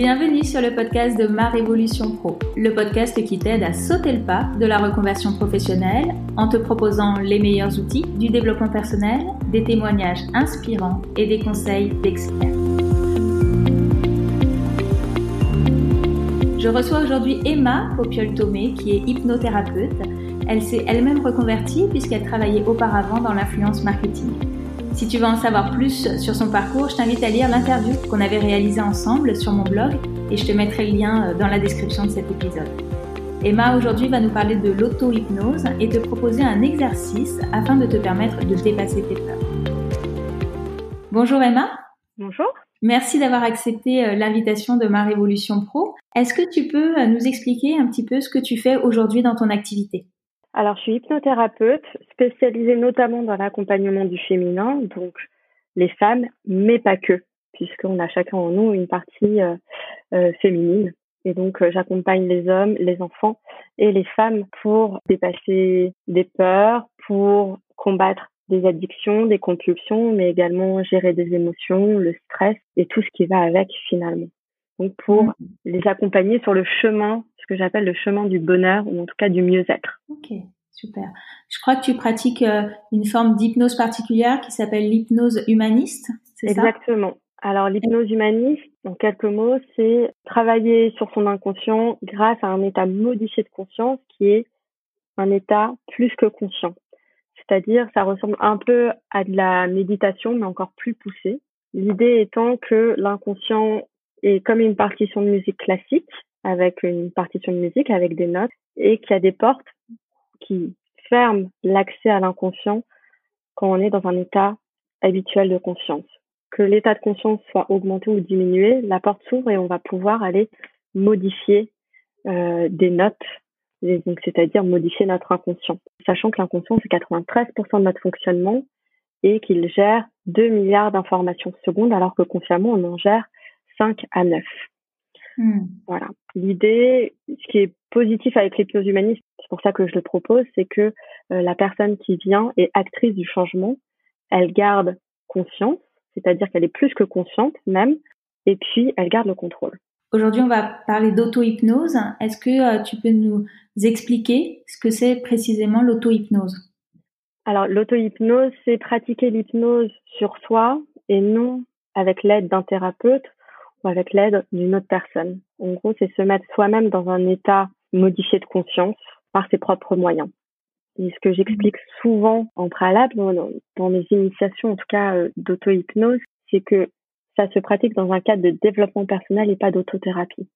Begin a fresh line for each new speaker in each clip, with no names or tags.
Bienvenue sur le podcast de Ma Révolution Pro, le podcast qui t'aide à sauter le pas de la reconversion professionnelle en te proposant les meilleurs outils du développement personnel, des témoignages inspirants et des conseils d'experts. Je reçois aujourd'hui Emma Popiol-Tomé qui est hypnothérapeute. Elle s'est elle-même reconvertie puisqu'elle travaillait auparavant dans l'influence marketing. Si tu veux en savoir plus sur son parcours, je t'invite à lire l'interview qu'on avait réalisée ensemble sur mon blog et je te mettrai le lien euh, dans la description de cet épisode. Emma aujourd'hui va nous parler de l'auto-hypnose et te proposer un exercice afin de te permettre de dépasser tes peurs. Bonjour Emma.
Bonjour.
Merci d'avoir accepté euh, l'invitation de ma Révolution Pro. Est-ce que tu peux euh, nous expliquer un petit peu ce que tu fais aujourd'hui dans ton activité?
Alors, je suis hypnothérapeute spécialisée notamment dans l'accompagnement du féminin, donc les femmes, mais pas que, puisqu'on a chacun en nous une partie euh, euh, féminine. Et donc, euh, j'accompagne les hommes, les enfants et les femmes pour dépasser des peurs, pour combattre des addictions, des compulsions, mais également gérer des émotions, le stress et tout ce qui va avec finalement. Donc, pour mmh. les accompagner sur le chemin que j'appelle le chemin du bonheur ou en tout cas du mieux-être.
Ok, super. Je crois que tu pratiques euh, une forme d'hypnose particulière qui s'appelle l'hypnose humaniste,
c'est ça? Exactement. Alors l'hypnose humaniste, en quelques mots, c'est travailler sur son inconscient grâce à un état modifié de conscience qui est un état plus que conscient. C'est-à-dire, ça ressemble un peu à de la méditation, mais encore plus poussée. L'idée étant que l'inconscient est comme une partition de musique classique avec une partition de musique, avec des notes, et qu'il y a des portes qui ferment l'accès à l'inconscient quand on est dans un état habituel de conscience. Que l'état de conscience soit augmenté ou diminué, la porte s'ouvre et on va pouvoir aller modifier euh, des notes, donc c'est-à-dire modifier notre inconscient. Sachant que l'inconscient, c'est 93% de notre fonctionnement et qu'il gère 2 milliards d'informations secondes, alors que consciemment, on en gère 5 à 9. Hmm. Voilà. L'idée, ce qui est positif avec l'hypnose humaniste, c'est pour ça que je le propose, c'est que euh, la personne qui vient est actrice du changement, elle garde conscience, c'est-à-dire qu'elle est plus que consciente même, et puis elle garde le contrôle.
Aujourd'hui, on va parler d'auto-hypnose. Est-ce que euh, tu peux nous expliquer ce que c'est précisément l'auto-hypnose?
Alors, l'auto-hypnose, c'est pratiquer l'hypnose sur soi et non avec l'aide d'un thérapeute ou avec l'aide d'une autre personne. En gros, c'est se mettre soi-même dans un état modifié de conscience par ses propres moyens. Et ce que j'explique souvent en préalable, dans, mes initiations, en tout cas euh, d'auto-hypnose, c'est que ça se pratique dans un cadre de développement personnel et pas d'autothérapie.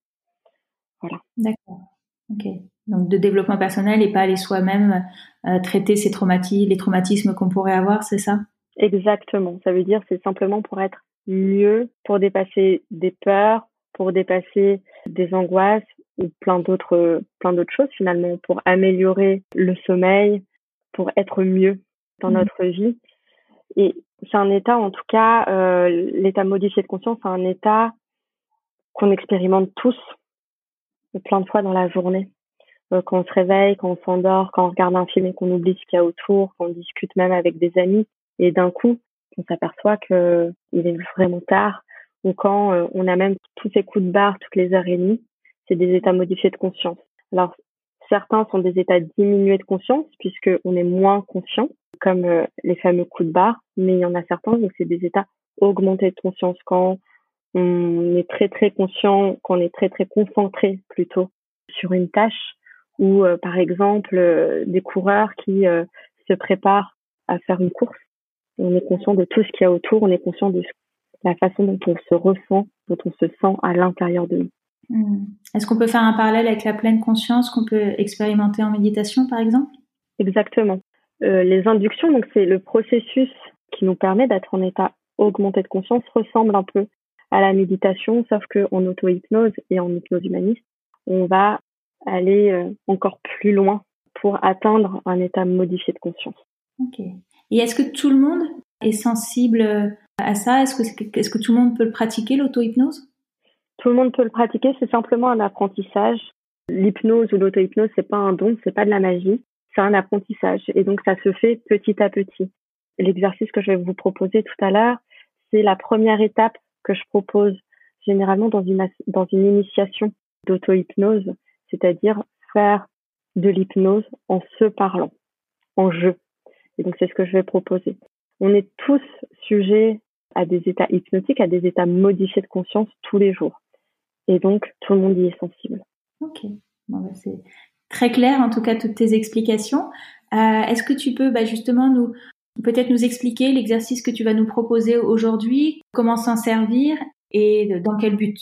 Voilà. D'accord. Ok. Donc de développement personnel et pas aller soi-même euh, traiter ces traumatismes, les traumatismes qu'on pourrait avoir, c'est ça?
Exactement. Ça veut dire c'est simplement pour être mieux pour dépasser des peurs, pour dépasser des angoisses ou plein d'autres plein d'autres choses finalement pour améliorer le sommeil, pour être mieux dans mmh. notre vie. Et c'est un état, en tout cas, euh, l'état modifié de conscience, c'est un état qu'on expérimente tous plein de fois dans la journée. Euh, quand on se réveille, quand on s'endort, quand on regarde un film et qu'on oublie ce qu'il y a autour, quand on discute même avec des amis, et d'un coup, on s'aperçoit que il est vraiment tard ou quand euh, on a même tous ces coups de barre toutes les heures et demie, c'est des états modifiés de conscience. Alors certains sont des états diminués de conscience puisque on est moins conscient, comme euh, les fameux coups de barre, mais il y en a certains donc c'est des états augmentés de conscience quand on est très très conscient, quand on est très très concentré plutôt sur une tâche ou euh, par exemple des coureurs qui se préparent à faire une course on est conscient de tout ce qu'il y a autour, on est conscient de la façon dont on se ressent, dont on se sent à l'intérieur de nous.
Hmm. Est-ce qu'on peut faire un parallèle avec la pleine conscience qu'on peut expérimenter en méditation, par exemple?
Exactement. Euh, les inductions, donc c'est le processus qui nous permet d'être en état augmenté de conscience, ressemble un peu à la méditation, sauf qu'en auto-hypnose et en hypnose humaniste, on va aller euh, encore plus loin pour atteindre un état modifié de conscience.
Ok. Et est-ce que tout le monde est sensible à ça? Est-ce que, tout le monde peut le pratiquer, l'auto-hypnose?
Tout le monde peut le pratiquer, c'est simplement un apprentissage. L'hypnose ou l'auto-hypnose, c'est pas un don, c'est pas de la magie, c'est un apprentissage. Et donc, ça se fait petit à petit. L'exercice que je vais vous proposer tout à l'heure, c'est la première étape que je propose généralement dans une, dans une initiation d'auto-hypnose, c'est-à-dire faire de l'hypnose en se parlant, en jeu. Et donc c'est ce que je vais proposer. On est tous sujets à des états hypnotiques, à des états modifiés de conscience tous les jours. Et donc tout le monde y est sensible.
Ok, bon, bah, c'est très clair en tout cas toutes tes explications. Euh, Est-ce que tu peux bah, justement nous peut-être nous expliquer l'exercice que tu vas nous proposer aujourd'hui, comment s'en servir et dans quel but?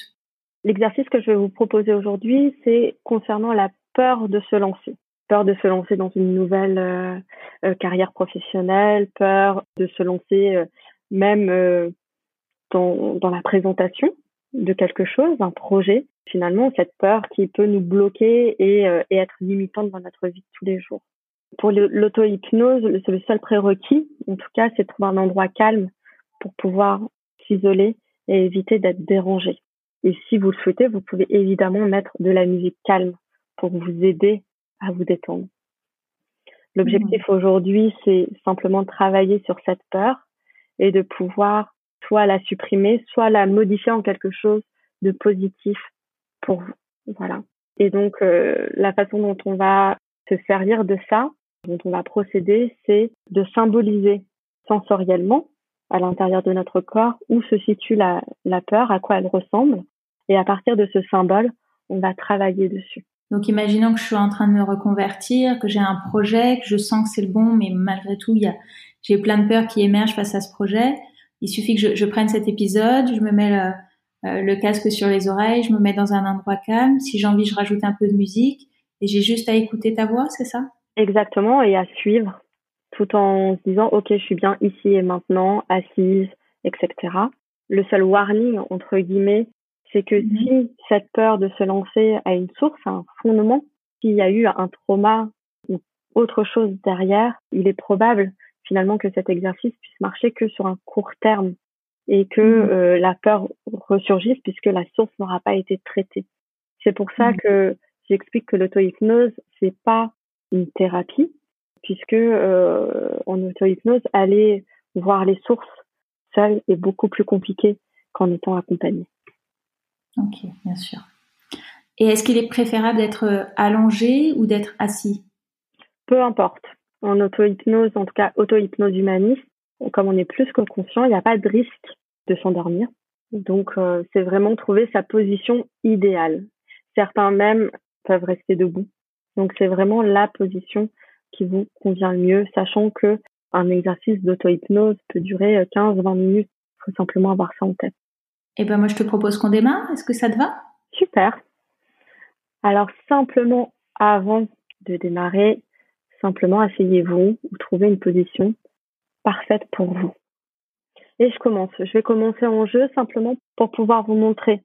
L'exercice que je vais vous proposer aujourd'hui, c'est concernant la peur de se lancer. Peur de se lancer dans une nouvelle euh, euh, carrière professionnelle, peur de se lancer euh, même dans, la présentation de quelque chose, un projet. Finalement, cette peur qui peut nous bloquer et, et être limitante dans notre vie de tous les jours. Pour l'auto-hypnose, c'est le seul prérequis, en tout cas, c'est de trouver un endroit calme pour pouvoir s'isoler et éviter d'être dérangé. Et si vous le souhaitez, vous pouvez évidemment mettre de la musique calme pour vous aider à vous détendre. L'objectif mmh. aujourd'hui, c'est simplement de travailler sur cette peur et de pouvoir soit la supprimer, soit la modifier en quelque chose de positif pour vous. Voilà. Et donc, euh, la façon dont on va se servir de ça, dont on va procéder, c'est de symboliser sensoriellement à l'intérieur de notre corps où se situe la, la peur, à quoi elle ressemble. Et à partir de ce symbole, on va travailler dessus.
Donc, imaginons que je suis en train de me reconvertir, que j'ai un projet, que je sens que c'est le bon, mais malgré tout, il y a, j'ai plein de peurs qui émergent face à ce projet. Il suffit que je, je prenne cet épisode, je me mets le, euh, le, casque sur les oreilles, je me mets dans un endroit calme. Si j'ai envie, je rajoute un peu de musique et j'ai juste à écouter ta voix, c'est ça?
Exactement, et à suivre tout en se disant ok je suis bien ici et maintenant assise etc le seul warning entre guillemets c'est que mhm. si cette peur de se lancer a une source un fondement s'il y a eu un trauma ou autre chose derrière il est probable finalement que cet exercice puisse marcher que sur un court terme et que mhm. euh, la peur ressurgisse puisque la source n'aura pas été traitée c'est pour ça mhm. que j'explique que l'auto-hypnose c'est pas une thérapie puisque euh, en auto-hypnose, aller voir les sources seul est beaucoup plus compliqué qu'en étant accompagné.
Ok, bien sûr. Et est-ce qu'il est préférable d'être euh, allongé ou d'être assis?
Peu importe. En auto-hypnose, en tout cas auto-hypnose humaniste, comme on est plus que conscient, il n'y a pas de risque de s'endormir. Donc, euh, c'est vraiment trouver sa position idéale. Certains même peuvent rester debout. Donc, c'est vraiment la position qui vous convient le mieux, sachant que un exercice d'auto-hypnose peut durer 15-20 minutes. Il faut simplement avoir ça en tête.
Eh ben moi, je te propose qu'on démarre. Est-ce que ça te va?
Super. Alors, simplement, avant de démarrer, simplement asseyez-vous ou trouvez une position parfaite pour vous. Et je commence. Je vais commencer en jeu simplement pour pouvoir vous montrer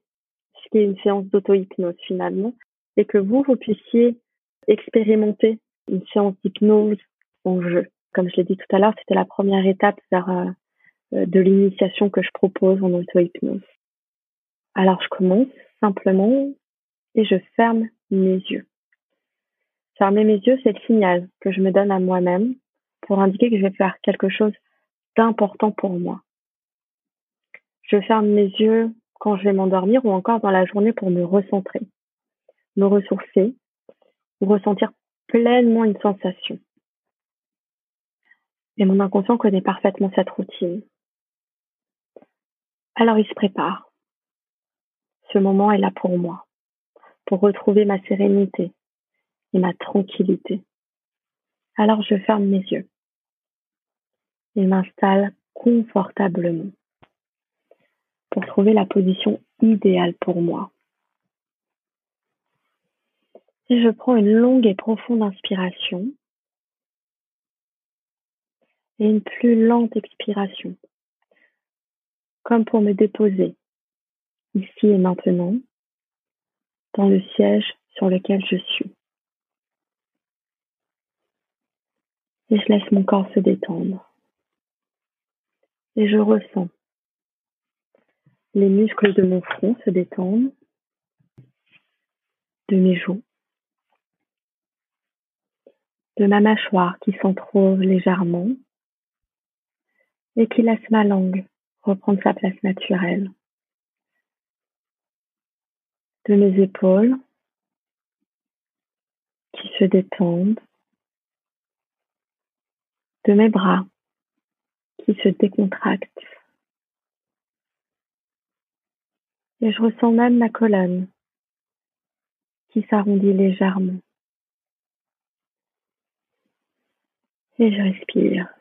ce qu'est une séance d'auto-hypnose finalement et que vous, vous puissiez expérimenter une séance d'hypnose en jeu. Comme je l'ai dit tout à l'heure, c'était la première étape vers euh, de l'initiation que je propose en auto-hypnose. Alors je commence simplement et je ferme mes yeux. Fermer mes yeux, c'est le signal que je me donne à moi-même pour indiquer que je vais faire quelque chose d'important pour moi. Je ferme mes yeux quand je vais m'endormir ou encore dans la journée pour me recentrer, me ressourcer, ressentir pleinement une sensation. Et mon inconscient connaît parfaitement cette routine. Alors il se prépare. Ce moment est là pour moi, pour retrouver ma sérénité et ma tranquillité. Alors je ferme mes yeux et m'installe confortablement pour trouver la position idéale pour moi. Si je prends une longue et profonde inspiration et une plus lente expiration, comme pour me déposer ici et maintenant dans le siège sur lequel je suis. Et je laisse mon corps se détendre. Et je ressens les muscles de mon front se détendre, de mes joues, de ma mâchoire qui s'entr'ouvre légèrement et qui laisse ma langue reprendre sa place naturelle de mes épaules qui se détendent, de mes bras qui se décontractent. Et je ressens même ma colonne qui s'arrondit légèrement. Et je respire.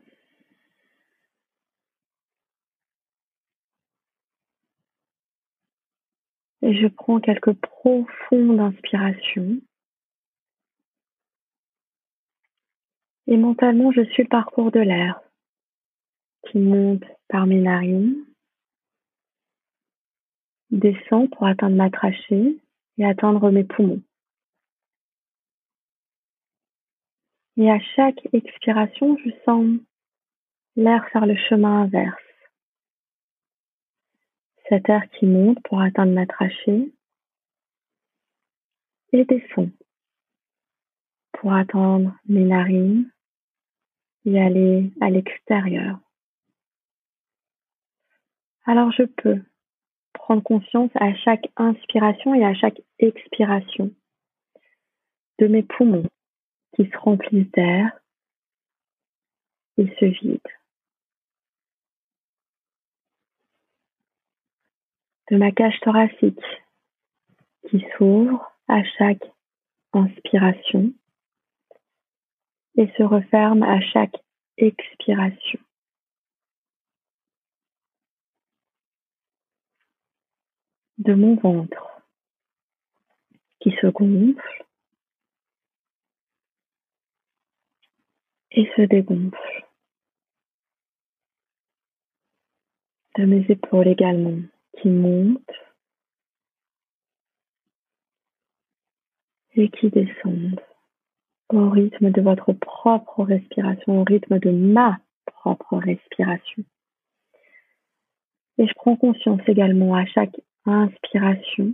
Et je prends quelques profondes inspirations. Et mentalement, je suis le parcours de l'air qui monte par mes narines, descend pour atteindre ma trachée et atteindre mes poumons. Et à chaque expiration, je sens l'air faire le chemin inverse. Cet air qui monte pour atteindre ma trachée et descend pour atteindre mes narines et aller à l'extérieur. Alors je peux prendre conscience à chaque inspiration et à chaque expiration de mes poumons qui se remplissent d'air et se vident. De ma cage thoracique qui s'ouvre à chaque inspiration et se referme à chaque expiration. de mon ventre qui se gonfle et se dégonfle. De mes épaules également qui montent et qui descendent au rythme de votre propre respiration, au rythme de ma propre respiration. Et je prends conscience également à chaque inspiration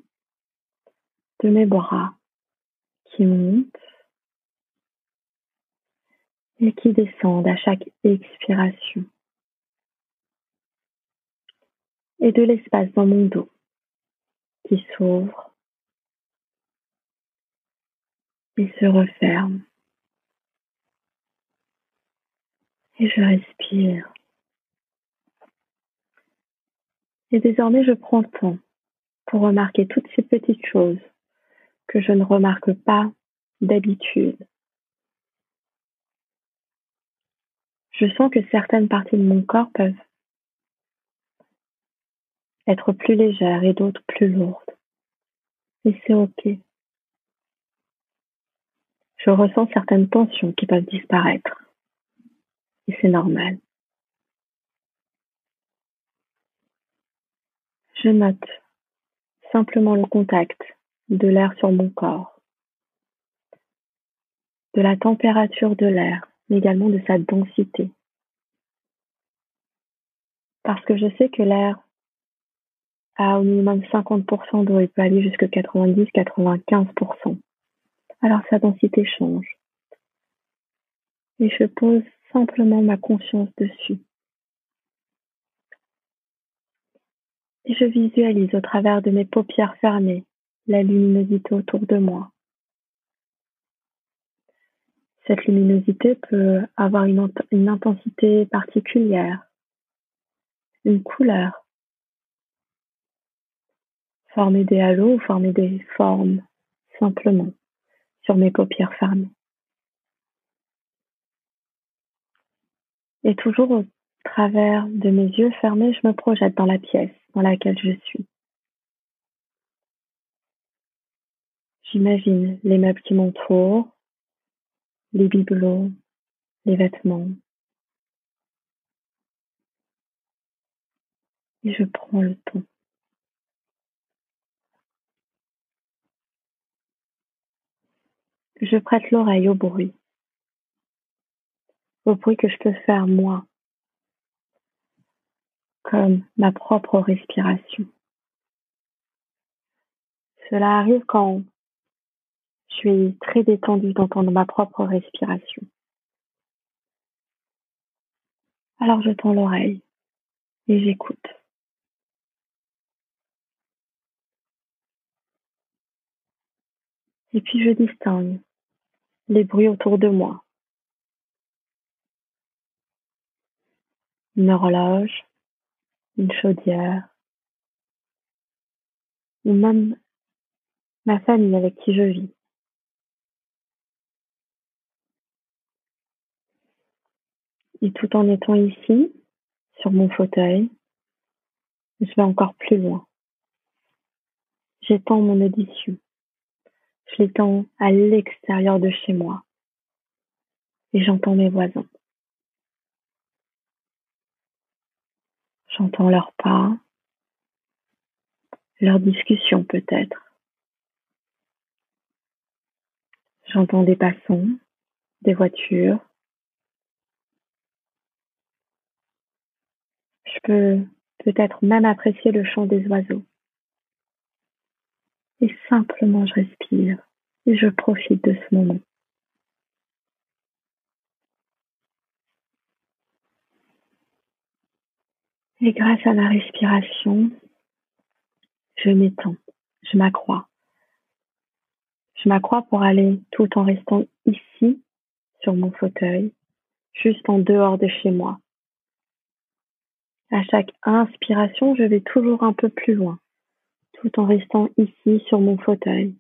de mes bras qui montent et qui descendent à chaque expiration. Et de l'espace dans mon dos qui s'ouvre et se referme. Et je respire. Et désormais, je prends temps pour remarquer toutes ces petites choses que je ne remarque pas d'habitude. Je sens que certaines parties de mon corps peuvent être plus légères et d'autres plus lourdes. Et c'est OK. Je ressens certaines tensions qui peuvent disparaître. Et c'est normal. Je note simplement le contact de l'air sur mon corps, de la température de l'air, mais également de sa densité. Parce que je sais que l'air a au minimum 50% d'eau et peut aller jusqu'à 90-95%. Alors sa densité change. Et je pose simplement ma conscience dessus. Et je visualise au travers de mes paupières fermées la luminosité autour de moi. Cette luminosité peut avoir une, une intensité particulière, une couleur, former des halos ou former des formes simplement sur mes paupières fermées. Et toujours travers de mes yeux fermés, je me projette dans la pièce dans laquelle je suis. J'imagine les meubles qui m'entourent, les bibelots, les vêtements. Et je prends le temps. Je prête l'oreille au bruit, au bruit que je peux faire moi comme ma propre respiration. Cela arrive quand je suis très détendue d'entendre ma propre respiration. Alors je tends l'oreille et j'écoute. Et puis je distingue les bruits autour de moi. Une horloge, une chaudière, ou même ma famille avec qui je vis. Et tout en étant ici, sur mon fauteuil, je vais encore plus loin. J'étends mon audition. L'étends à l'extérieur de chez moi. Et j'entends mes voisins. J'entends leurs pas, leurs discussions peut-être. J'entends des passants, des voitures. Je peux peut-être même apprécier le chant des oiseaux. Et simplement je respire et je profite de ce moment. Et grâce à ma respiration, je m'étends, je m'accrois. Je m'accrois pour aller tout en restant ici, sur mon fauteuil, juste en dehors de chez moi. À chaque inspiration, je vais toujours un peu plus loin, tout en restant ici sur mon fauteuil,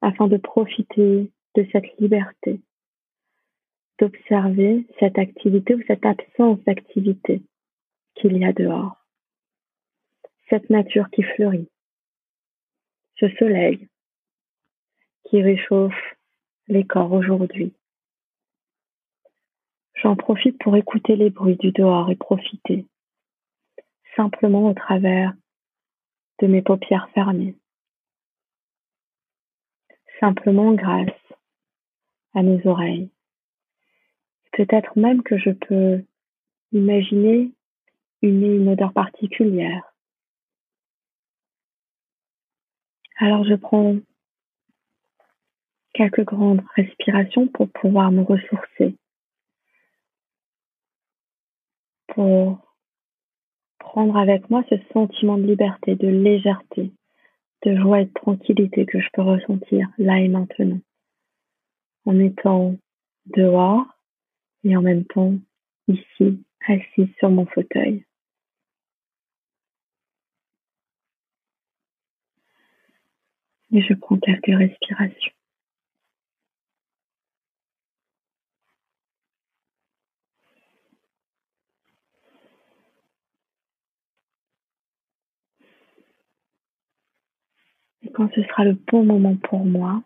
afin de profiter de cette liberté, d'observer cette activité ou cette absence d'activité qu'il y a dehors. Cette nature qui fleurit. Ce soleil qui réchauffe les corps aujourd'hui. J'en profite pour écouter les bruits du dehors et profiter simplement au travers de mes paupières fermées. Simplement grâce à mes oreilles. Peut-être même que je peux imaginer une, une odeur particulière. Alors je prends quelques grandes respirations pour pouvoir me ressourcer, pour prendre avec moi ce sentiment de liberté, de légèreté, de joie et de tranquillité que je peux ressentir là et maintenant, en étant dehors et en même temps ici, assis sur mon fauteuil. et je prends quelques respirations. Quand ce sera le bon moment pour moi,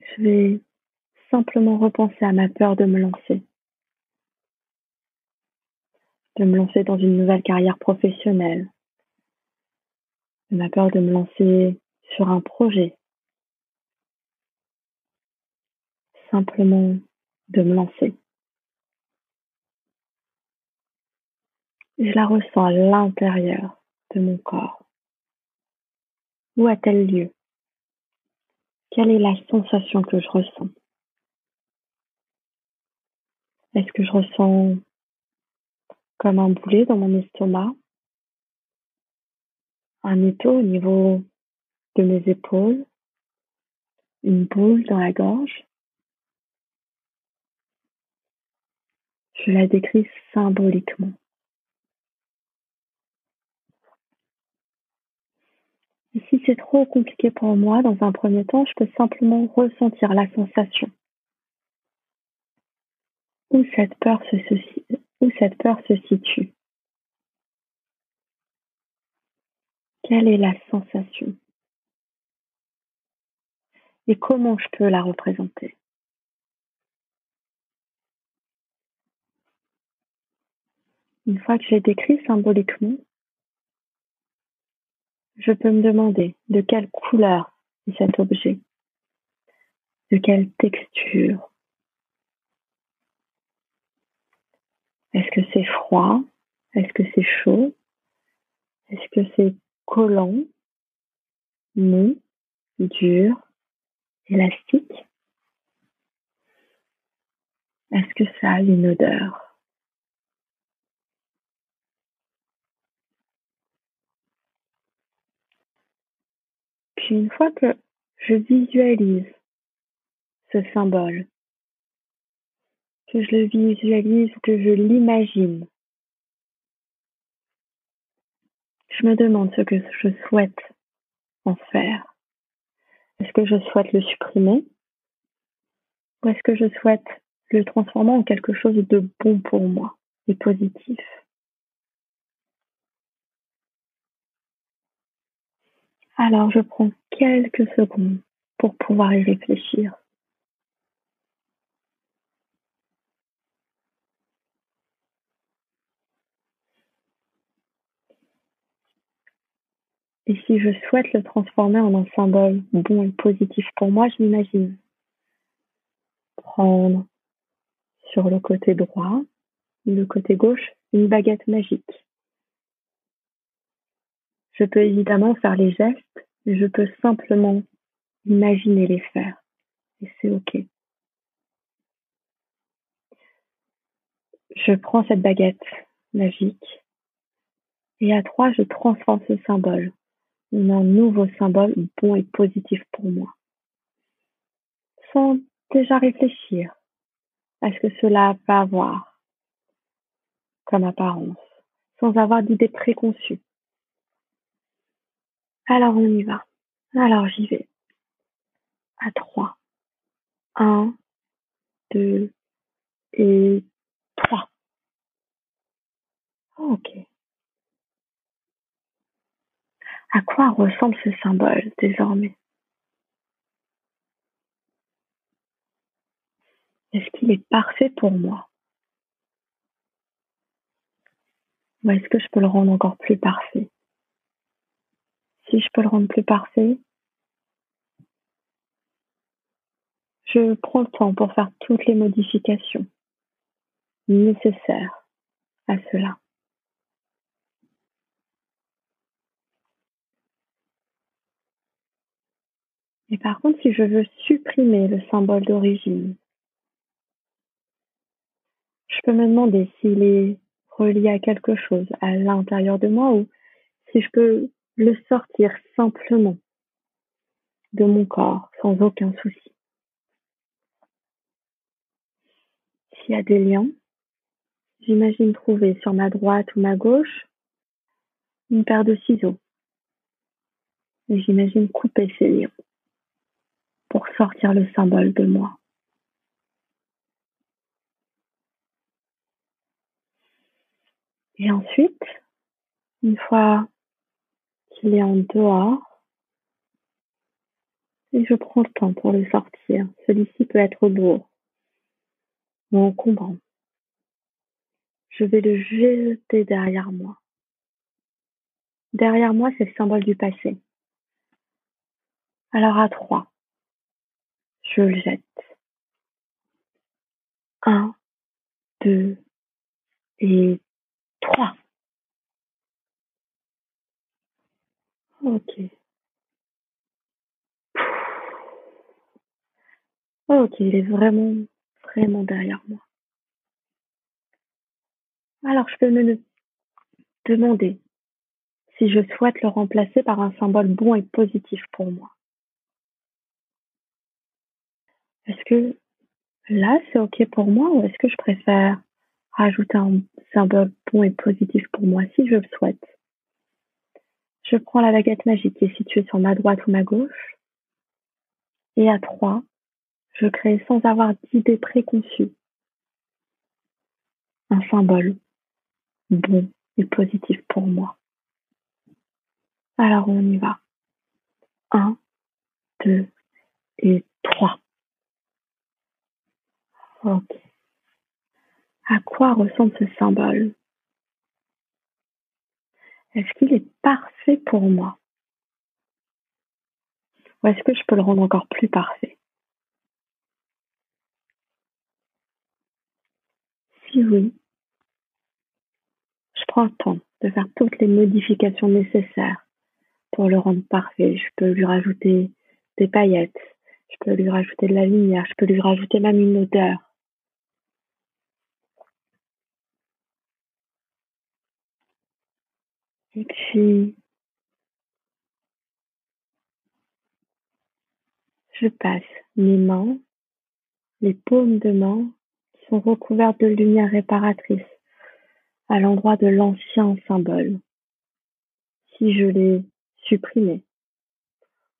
je vais simplement repenser à ma peur de me lancer. De me lancer dans une nouvelle carrière professionnelle, ma peur de me lancer sur un projet. Simplement de me lancer. Je la ressens à l'intérieur de mon corps. Où a-t-elle lieu? Quelle est la sensation que je ressens? Est-ce que je ressens comme un boulet dans mon estomac? Un étau au niveau de mes épaules, une boule dans la gorge? Je la décris symboliquement. Si c'est trop compliqué pour moi, dans un premier temps, je peux simplement ressentir la sensation. Où cette peur se, où cette peur se situe? Quelle est la sensation? Et comment je peux la représenter? Une fois que j'ai décrit symboliquement, je peux me demander de quelle couleur est cet objet, de quelle texture. Est-ce que c'est froid? Est-ce que c'est chaud? Est-ce que c'est collant, mou, dur, élastique? Est-ce que ça a une odeur puis une fois que je visualise ce symbole, que je le visualise, que je l'imagine, je me demande ce que je souhaite en faire. Est-ce que je souhaite le supprimer ou est-ce que je souhaite le transformer en quelque chose de bon pour moi et positif? Alors je prends quelques secondes pour pouvoir y réfléchir. Et si je souhaite le transformer en un symbole bon et positif pour moi, je m'imagine prendre sur le côté droit, le côté gauche, une baguette magique. Je peux évidemment faire les gestes, mais je peux simplement imaginer les faire. Et c'est OK. Je prends cette baguette magique et à trois, je transforme ce symbole un nouveau symbole bon et positif pour moi. Sans déjà réfléchir à ce que cela va avoir comme apparence, sans avoir d'idées préconçues. Alors on y va. Alors j'y vais. À trois. Un, deux et trois. Ok. À quoi ressemble ce symbole désormais? Est-ce qu'il est parfait pour moi? Ou est-ce que je peux le rendre encore plus parfait? Si je peux le rendre plus parfait, je prends le temps pour faire toutes les modifications nécessaires à cela. Et par contre, si je veux supprimer le symbole d'origine, je peux me demander s'il est relié à quelque chose à l'intérieur de moi ou si je peux le sortir simplement de mon corps sans aucun souci. S'il y a des liens, j'imagine trouver sur ma droite ou ma gauche une paire de ciseaux. Et j'imagine couper ces liens pour sortir le symbole de moi. Et ensuite, une fois qu'il est en dehors, et je prends le temps pour le sortir. Celui-ci peut être lourd ou encombrant. Je vais le jeter derrière moi. Derrière moi, c'est le symbole du passé. Alors à trois, je le jette. Un, deux et trois. Ok. Ok, il est vraiment, vraiment derrière moi. Alors, je peux me demander si je souhaite le remplacer par un symbole bon et positif pour moi. Est-ce que là, c'est OK pour moi ou est-ce que je préfère rajouter un symbole bon et positif pour moi si je le souhaite? Je prends la baguette magique qui est située sur ma droite ou ma gauche et à trois, je crée sans avoir d'idée préconçue un symbole bon et positif pour moi. Alors on y va. Un, deux et trois. Ok. À quoi ressemble ce symbole? Est-ce qu'il est parfait pour moi? Ou est-ce que je peux le rendre encore plus parfait? Si oui, je prends le temps de faire toutes les modifications nécessaires pour le rendre parfait. Je peux lui rajouter des paillettes, je peux lui rajouter de la lumière, je peux lui rajouter même une odeur. Et puis, je passe mes mains, les paumes de main sont recouvertes de lumière réparatrice à l'endroit de l'ancien symbole. Si je l'ai supprimé,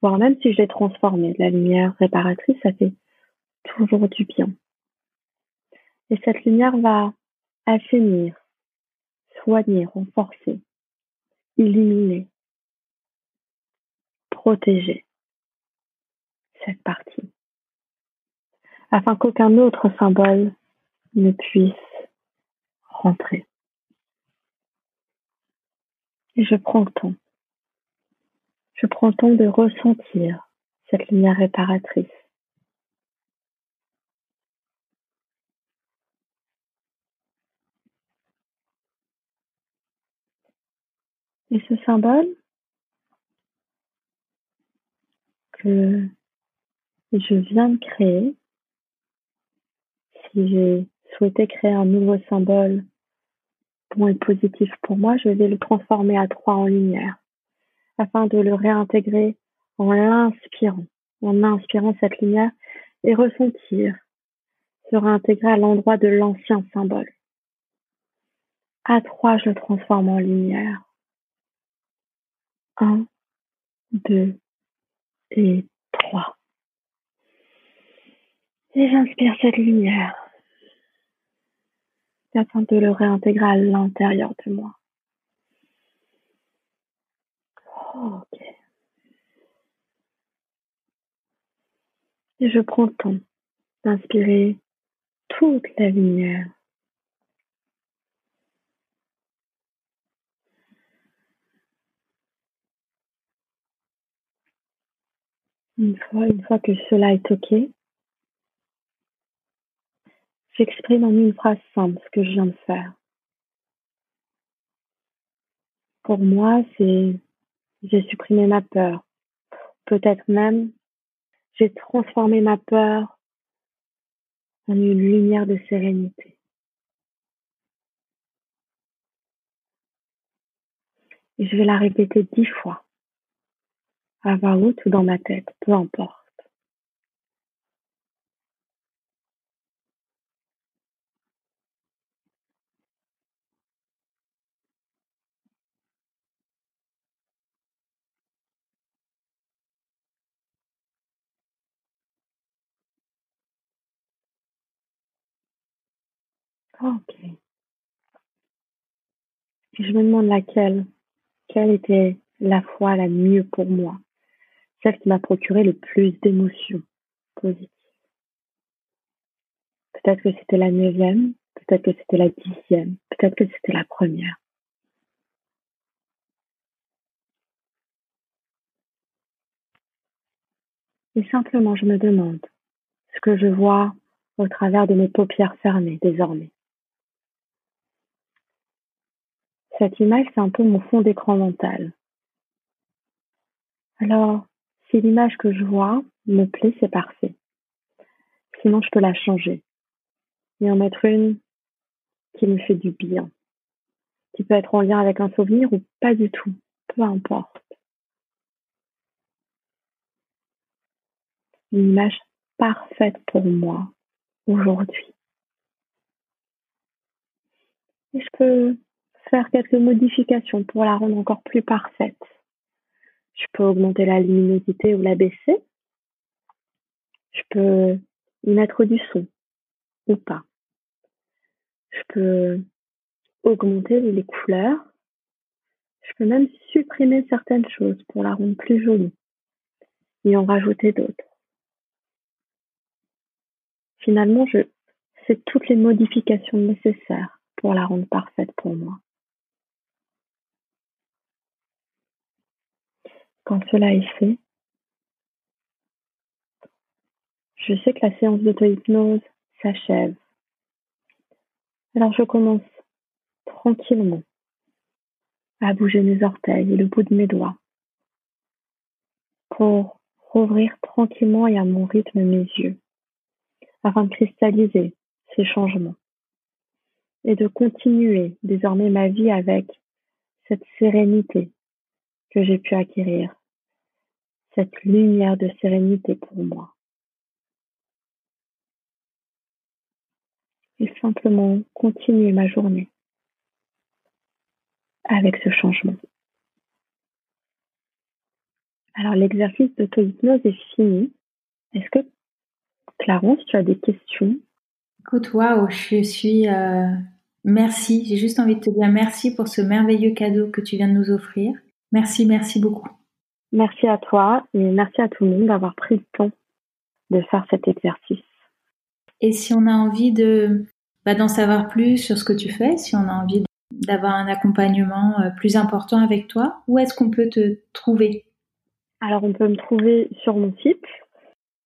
voire même si je l'ai transformé, la lumière réparatrice, ça fait toujours du bien. Et cette lumière va assainir, soigner, renforcer, illuminer, protéger cette partie, afin qu'aucun autre symbole ne puisse rentrer. Et je prends le temps. Je prends le temps de ressentir cette lumière réparatrice. Et ce symbole que je viens de créer, si j'ai souhaité créer un nouveau symbole bon et positif pour moi, je vais le transformer à trois en lumière afin de le réintégrer en l'inspirant, en inspirant cette lumière et ressentir se réintégrer à l'endroit de l'ancien symbole. À trois, je le transforme en lumière. Un, deux et trois. Et j'inspire cette lumière afin de le réintégrer à l'intérieur de moi. ok. Et je prends le temps d'inspirer toute la lumière. Une fois, une fois que cela est OK, J'exprime en une phrase simple ce que je viens de faire. Pour moi, c'est j'ai supprimé ma peur. Peut-être même j'ai transformé ma peur en une lumière de sérénité. Et je vais la répéter dix fois, à voix haute ou dans ma tête, peu importe. OK. je me demande laquelle, quelle était la foi la mieux pour moi, celle qui m'a procuré le plus d'émotions positives. Peut-être que c'était la neuvième, peut-être que c'était la dixième, peut-être que c'était la première. Et simplement, je me demande ce que je vois au travers de mes paupières fermées désormais. Cette image, c'est un peu mon fond d'écran mental. Alors, l'image que je vois me plaît, c'est parfait. Sinon, je peux la changer et en mettre une qui me fait du bien, qui peut être en lien avec un souvenir ou pas du tout, peu importe. Une image parfaite pour moi aujourd'hui. Et je peux faire quelques modifications pour la rendre encore plus parfaite. Je peux augmenter la luminosité ou la baisser. Je peux y mettre du son ou pas. Je peux augmenter les couleurs. Je peux même supprimer certaines choses pour la rendre plus jolie et en rajouter d'autres. Finalement, je fais toutes les modifications nécessaires pour la rendre parfaite pour moi. Quand cela est fait, je sais que la séance d'auto-hypnose s'achève. Alors je commence tranquillement à bouger mes orteils et le bout de mes doigts pour rouvrir tranquillement et à mon rythme mes yeux afin de cristalliser ces changements et de continuer désormais ma vie avec cette sérénité que j'ai pu acquérir, cette lumière de sérénité pour moi. Et simplement continuer ma journée avec ce changement. Alors l'exercice d'auto-hypnose est fini. Est-ce que Clarence, tu as des questions?
Écoute, waouh, je suis... Euh, merci, j'ai juste envie de te dire merci pour ce merveilleux cadeau que tu viens de nous offrir. Merci, merci beaucoup.
Merci à toi et merci à tout le monde d'avoir pris le temps de faire cet exercice.
Et si on a envie de bah, d'en savoir plus sur ce que tu fais, si on a envie d'avoir un accompagnement euh, plus important avec toi, où est-ce qu'on peut te trouver?
Alors on peut me trouver sur mon site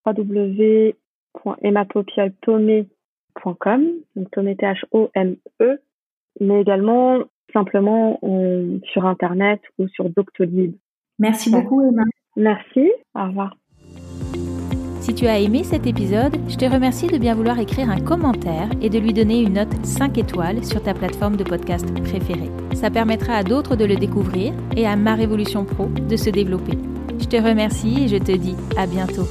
www.emapopialtome.com, donc T-H-O-M-E, mais également simplement sur Internet ou sur Doctolib.
Merci beaucoup, Emma.
Merci. Au revoir.
Si tu as aimé cet épisode, je te remercie de bien vouloir écrire un commentaire et de lui donner une note 5 étoiles sur ta plateforme de podcast préférée. Ça permettra à d'autres de le découvrir et à ma révolution pro de se développer. Je te remercie et je te dis à bientôt.